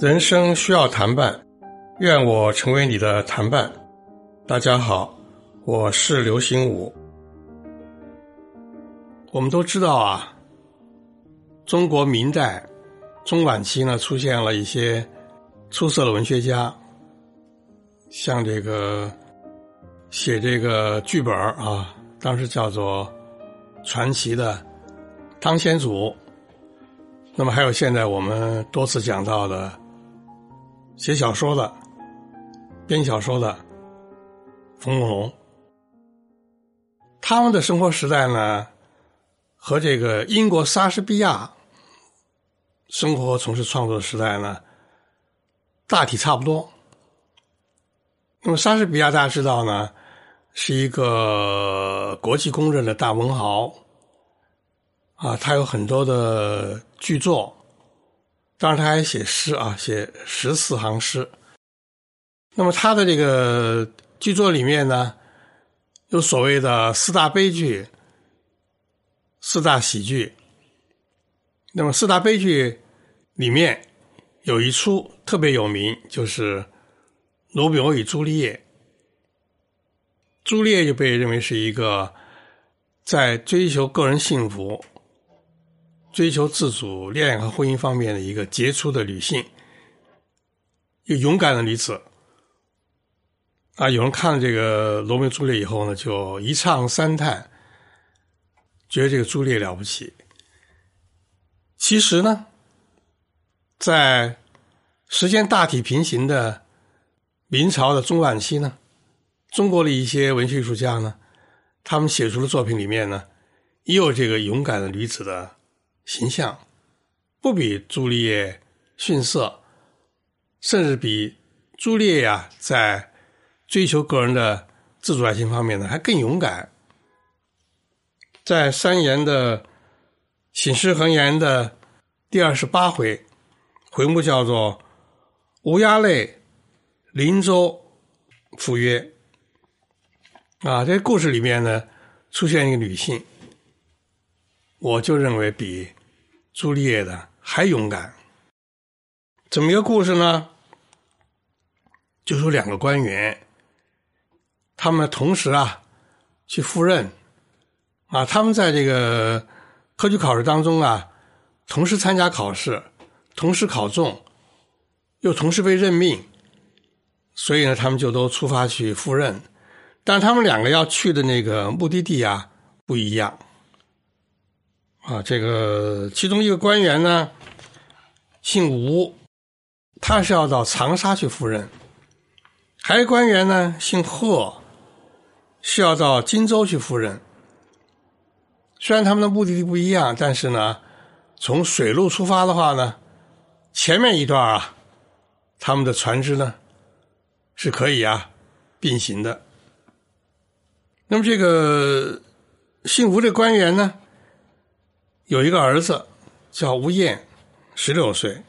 人生需要谈伴，愿我成为你的谈伴。大家好，我是刘心武。我们都知道啊，中国明代中晚期呢，出现了一些出色的文学家，像这个写这个剧本啊，当时叫做传奇的汤显祖。那么还有现在我们多次讲到的。写小说的、编小说的冯梦龙，他们的生活时代呢，和这个英国莎士比亚生活从事创作的时代呢，大体差不多。那么莎士比亚大家知道呢，是一个国际公认的大文豪啊，他有很多的剧作。当然，他还写诗啊，写十四行诗。那么他的这个剧作里面呢，有所谓的四大悲剧、四大喜剧。那么四大悲剧里面有一出特别有名，就是《罗密欧与朱丽叶》。朱丽叶就被认为是一个在追求个人幸福。追求自主恋爱和婚姻方面的一个杰出的女性，一个勇敢的女子啊！有人看了这个《罗密欧朱丽叶》以后呢，就一唱三叹，觉得这个朱丽叶了不起。其实呢，在时间大体平行的明朝的中晚期呢，中国的一些文学艺术家呢，他们写出的作品里面呢，也有这个勇敢的女子的。形象不比朱丽叶逊色，甚至比朱丽叶呀，在追求个人的自主爱情方面呢，还更勇敢。在三言的《醒世恒言》的第二十八回，回目叫做“乌鸦泪林州赴约”。啊，这故事里面呢，出现一个女性。我就认为比朱丽叶的还勇敢。怎么一个故事呢？就说两个官员，他们同时啊去赴任，啊，他们在这个科举考试当中啊，同时参加考试，同时考中，又同时被任命，所以呢，他们就都出发去赴任，但他们两个要去的那个目的地啊不一样。啊，这个其中一个官员呢，姓吴，他是要到长沙去赴任；还有官员呢，姓贺，是要到荆州去赴任。虽然他们的目的地不一样，但是呢，从水路出发的话呢，前面一段啊，他们的船只呢是可以啊并行的。那么这个姓吴的官员呢？有一个儿子叫吴燕，十六岁；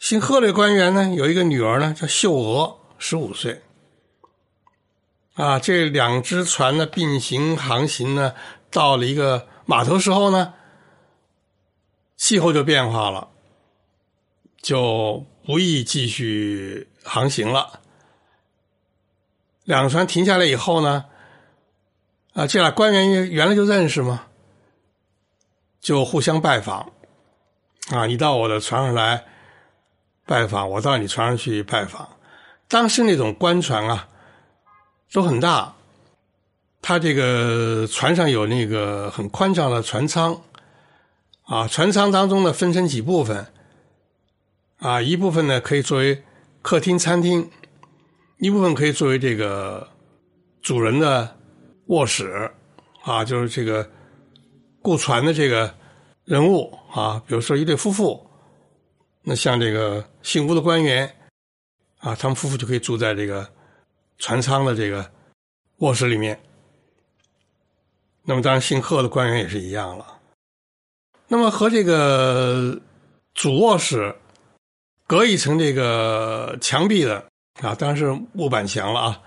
姓贺的官员呢，有一个女儿呢，叫秀娥，十五岁。啊，这两只船呢并行航行呢，到了一个码头时候呢，气候就变化了，就不宜继续航行了。两船停下来以后呢，啊，这俩官员原来就认识吗？就互相拜访，啊，你到我的船上来拜访，我到你船上去拜访。当时那种官船啊，都很大，它这个船上有那个很宽敞的船舱，啊，船舱当中呢分成几部分，啊，一部分呢可以作为客厅、餐厅，一部分可以作为这个主人的卧室，啊，就是这个。雇船的这个人物啊，比如说一对夫妇，那像这个姓吴的官员啊，他们夫妇就可以住在这个船舱的这个卧室里面。那么当然，姓贺的官员也是一样了。那么和这个主卧室隔一层这个墙壁的啊，当然是木板墙了啊。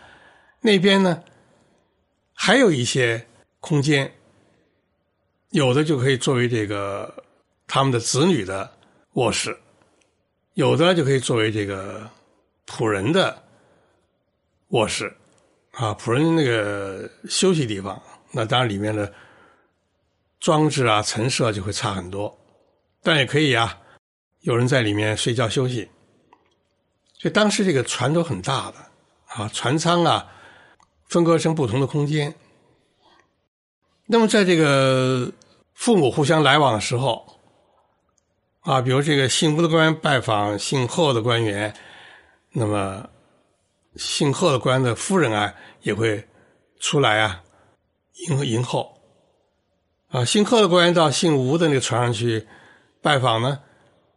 那边呢，还有一些空间。有的就可以作为这个他们的子女的卧室，有的就可以作为这个仆人的卧室，啊，仆人那个休息地方。那当然里面的装置啊、陈设就会差很多，但也可以啊，有人在里面睡觉休息。所以当时这个船都很大的啊，船舱啊分割成不同的空间。那么在这个父母互相来往的时候，啊，比如这个姓吴的官员拜访姓贺的官员，那么姓贺的官的夫人啊也会出来啊迎迎候，啊，姓贺的官员到姓吴的那个船上去拜访呢，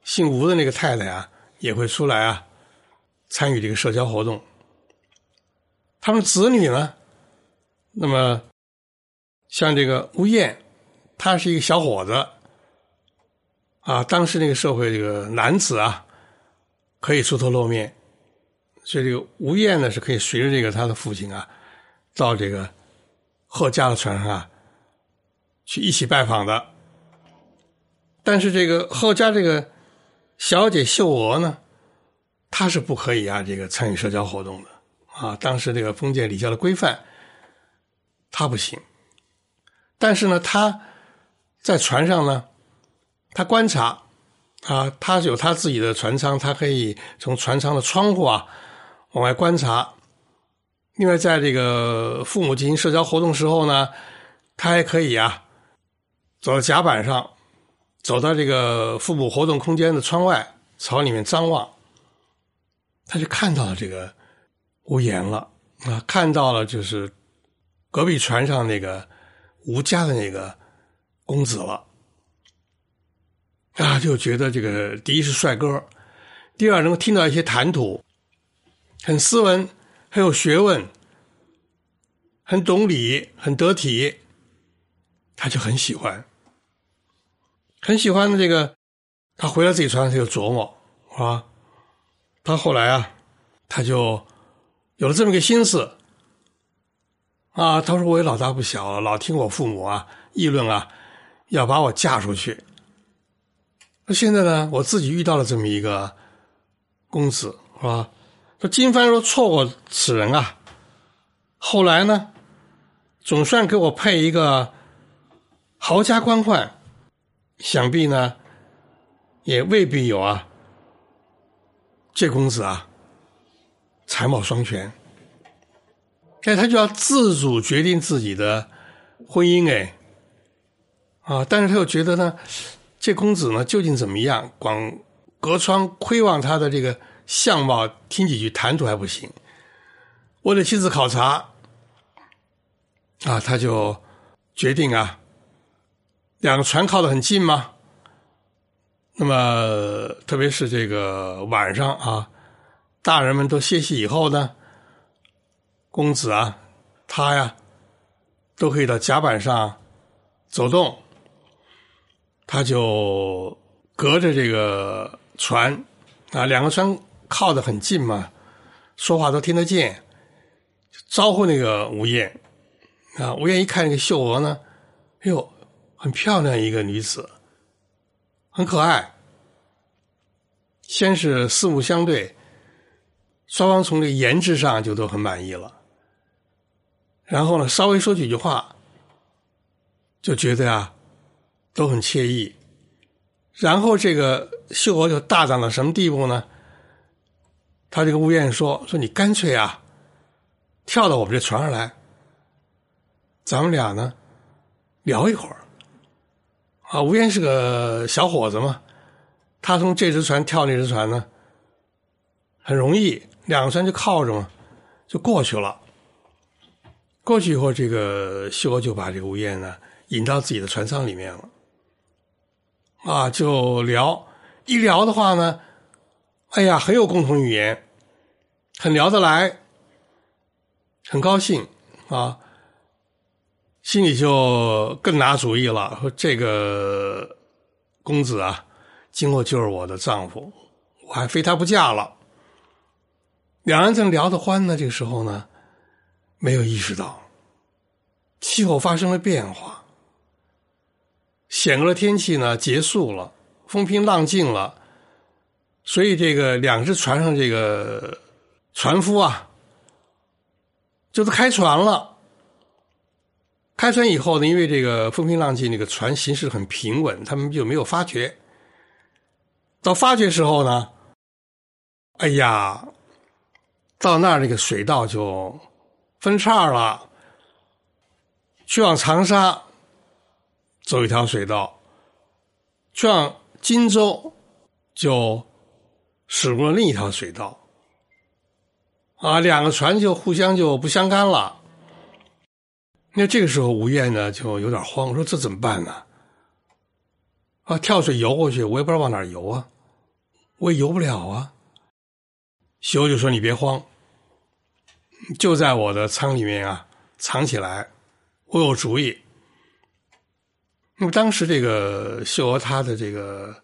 姓吴的那个太太啊也会出来啊参与这个社交活动。他们子女呢，那么。像这个吴燕，他是一个小伙子，啊，当时那个社会这个男子啊，可以出头露面，所以这个吴燕呢是可以随着这个他的父亲啊，到这个贺家的船上啊，去一起拜访的。但是这个贺家这个小姐秀娥呢，她是不可以啊，这个参与社交活动的啊，当时这个封建礼教的规范，他不行。但是呢，他在船上呢，他观察啊，他有他自己的船舱，他可以从船舱的窗户啊往外观察。另外，在这个父母进行社交活动时候呢，他还可以啊走到甲板上，走到这个父母活动空间的窗外，朝里面张望，他就看到了这个无言了啊，看到了就是隔壁船上那个。吴家的那个公子了啊，就觉得这个第一是帅哥，第二能够听到一些谈吐，很斯文，很有学问，很懂礼，很得体，他就很喜欢，很喜欢的这个。他回到自己船上他就琢磨啊，他后来啊，他就有了这么个心思。啊，他说我也老大不小了，老听我父母啊议论啊，要把我嫁出去。那现在呢，我自己遇到了这么一个公子，是吧？说金帆若错过此人啊，后来呢，总算给我配一个豪家官宦，想必呢，也未必有啊。这公子啊，才貌双全。哎，他就要自主决定自己的婚姻，哎，啊，但是他又觉得呢，这公子呢究竟怎么样？光隔窗窥望他的这个相貌，听几句谈吐还不行。为了亲自考察，啊，他就决定啊，两个船靠得很近嘛。那么，特别是这个晚上啊，大人们都歇息以后呢。公子啊，他呀，都可以到甲板上走动，他就隔着这个船啊，两个船靠得很近嘛，说话都听得见，招呼那个吴燕啊。吴燕一看那个秀娥呢，哎呦，很漂亮一个女子，很可爱。先是四目相对，双方从这个颜值上就都很满意了。然后呢，稍微说几句话，就觉得呀，都很惬意。然后这个秀娥就大胆到什么地步呢？他这个吴燕说：“说你干脆啊，跳到我们这船上来，咱们俩呢聊一会儿。”啊，吴燕是个小伙子嘛，他从这只船跳那只船呢，很容易，两个船就靠着嘛，就过去了。过去以后，这个秀娥就把这个吴燕呢引到自己的船舱里面了，啊，就聊，一聊的话呢，哎呀，很有共同语言，很聊得来，很高兴啊，心里就更拿主意了，说这个公子啊，今后就是我的丈夫，我还非他不嫁了。两人正聊得欢呢，这个时候呢。没有意识到，气候发生了变化。险恶的天气呢结束了，风平浪静了，所以这个两只船上这个船夫啊，就是开船了。开船以后呢，因为这个风平浪静，那个船行驶很平稳，他们就没有发觉。到发觉时候呢，哎呀，到那儿那个水道就分叉了，去往长沙走一条水道，去往荆州就驶入了另一条水道，啊，两个船就互相就不相干了。那这个时候，吴越呢就有点慌，说：“这怎么办呢？啊，跳水游过去，我也不知道往哪游啊，我也游不了啊。”修就说：“你别慌，就在我的舱里面啊，藏起来，我有主意。”那么当时这个秀娥她的这个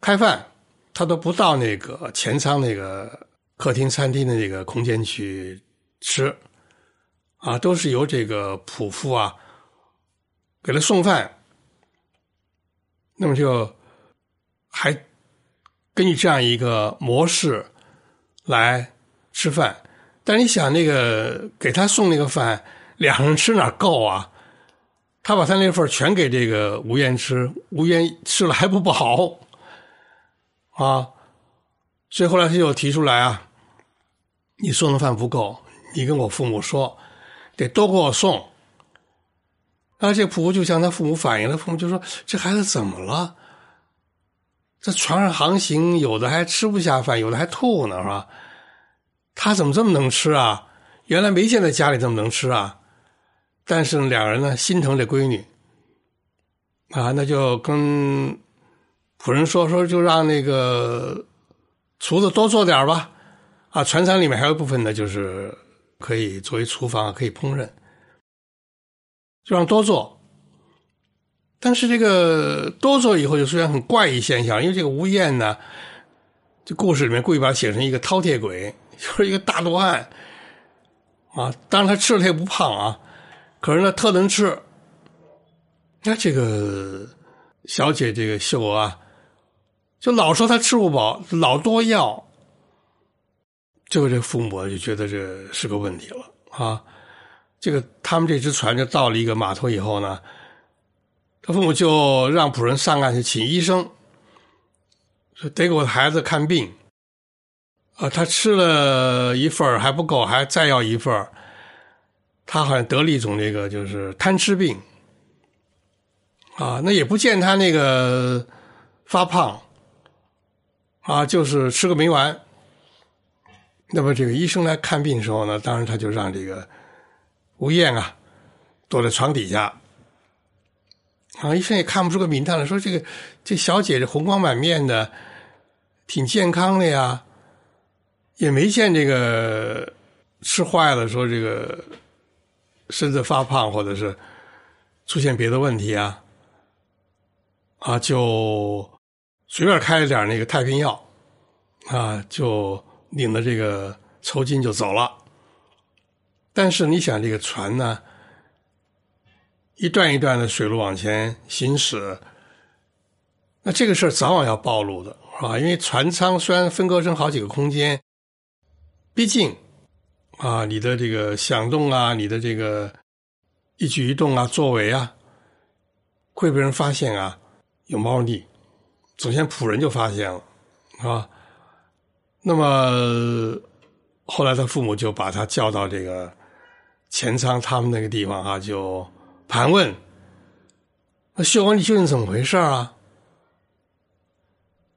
开饭，她都不到那个前舱那个客厅餐厅的那个空间去吃。啊，都是由这个仆妇啊给他送饭，那么就还根据这样一个模式来吃饭。但你想，那个给他送那个饭，两人吃哪够啊？他把他那份全给这个吴燕吃，吴燕吃了还不饱啊。所以后来他就提出来啊，你送的饭不够，你跟我父母说。得多给我送，而且仆就向他父母反映了，父母就说：“这孩子怎么了？在船上航行，有的还吃不下饭，有的还吐呢，是吧？他怎么这么能吃啊？原来没见在家里这么能吃啊！但是两人呢，心疼这闺女啊，那就跟仆人说说，就让那个厨子多做点吧。啊，船舱里面还有一部分呢，就是。”可以作为厨房，可以烹饪，就让多做。但是这个多做以后，就出现很怪异现象，因为这个吴燕呢，这故事里面故意把它写成一个饕餮鬼，就是一个大罗汉啊。当然他吃了他也不胖啊，可是呢特能吃。那这个小姐这个秀娥啊，就老说她吃不饱，老多要。这个这父母就觉得这是个问题了啊！这个他们这只船就到了一个码头以后呢，他父母就让仆人上岸去请医生，说得给我的孩子看病啊。他吃了一份还不够，还再要一份他好像得了一种那个就是贪吃病啊。那也不见他那个发胖啊，就是吃个没完。那么这个医生来看病的时候呢，当然他就让这个吴燕啊躲在床底下。啊，医生也看不出个名堂来，说这个这小姐这红光满面的，挺健康的呀，也没见这个吃坏了，说这个身子发胖或者是出现别的问题啊，啊，就随便开了点那个太平药，啊，就。领了这个酬金就走了，但是你想，这个船呢，一段一段的水路往前行驶，那这个事儿早晚要暴露的，是吧？因为船舱虽然分割成好几个空间，毕竟啊，你的这个响动啊，你的这个一举一动啊，作为啊，会被人发现啊，有猫腻，首先仆人就发现了，是吧？那么后来他父母就把他叫到这个前仓他们那个地方啊，就盘问：“那秀娥，你究竟怎么回事啊？”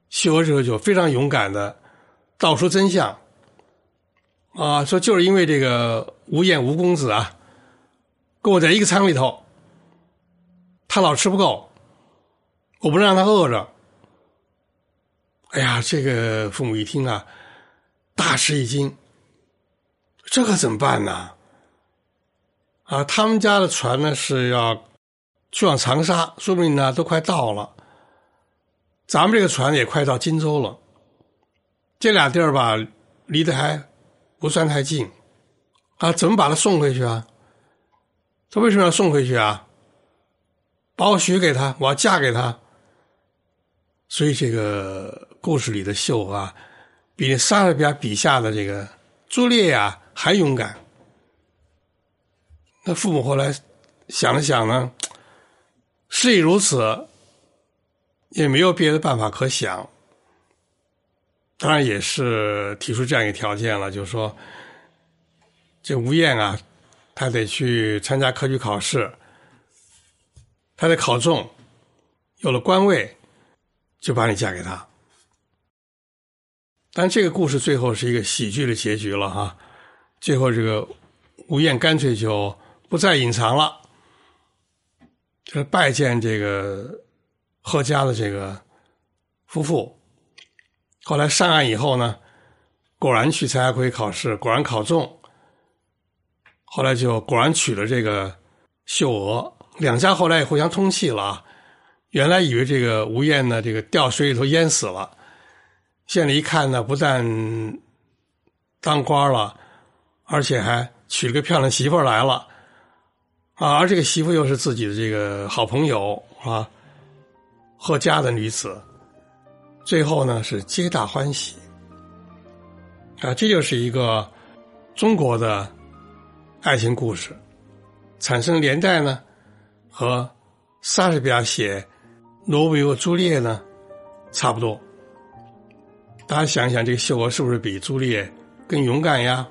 秀娥这个就非常勇敢的道出真相啊，说就是因为这个吴燕吴公子啊，跟我在一个舱里头，他老吃不够，我不能让他饿着。哎呀，这个父母一听啊，大吃一惊，这可怎么办呢？啊，他们家的船呢是要去往长沙，说不定呢都快到了。咱们这个船也快到荆州了，这俩地儿吧，离得还不算太近，啊，怎么把他送回去啊？他为什么要送回去啊？把我许给他，我要嫁给他。所以这个故事里的秀啊，比莎士比亚笔下的这个朱丽叶还勇敢。那父母后来想了想呢，事已如此，也没有别的办法可想。当然也是提出这样一个条件了，就是说，这吴燕啊，他得去参加科举考试，他得考中，有了官位，就把你嫁给他。但这个故事最后是一个喜剧的结局了哈，最后这个吴燕干脆就不再隐藏了，就是拜见这个贺家的这个夫妇。后来上岸以后呢，果然去参加科举考试，果然考中。后来就果然娶了这个秀娥，两家后来也互相通气了啊。原来以为这个吴燕呢，这个掉水里头淹死了，现在一看呢，不但当官了，而且还娶了个漂亮媳妇来了啊！而这个媳妇又是自己的这个好朋友啊，贺家的女子。最后呢是皆大欢喜，啊，这就是一个中国的爱情故事，产生连带呢和莎士比亚写《罗密欧朱丽叶》呢差不多。大家想一想，这个秀娥是不是比朱丽叶更勇敢呀？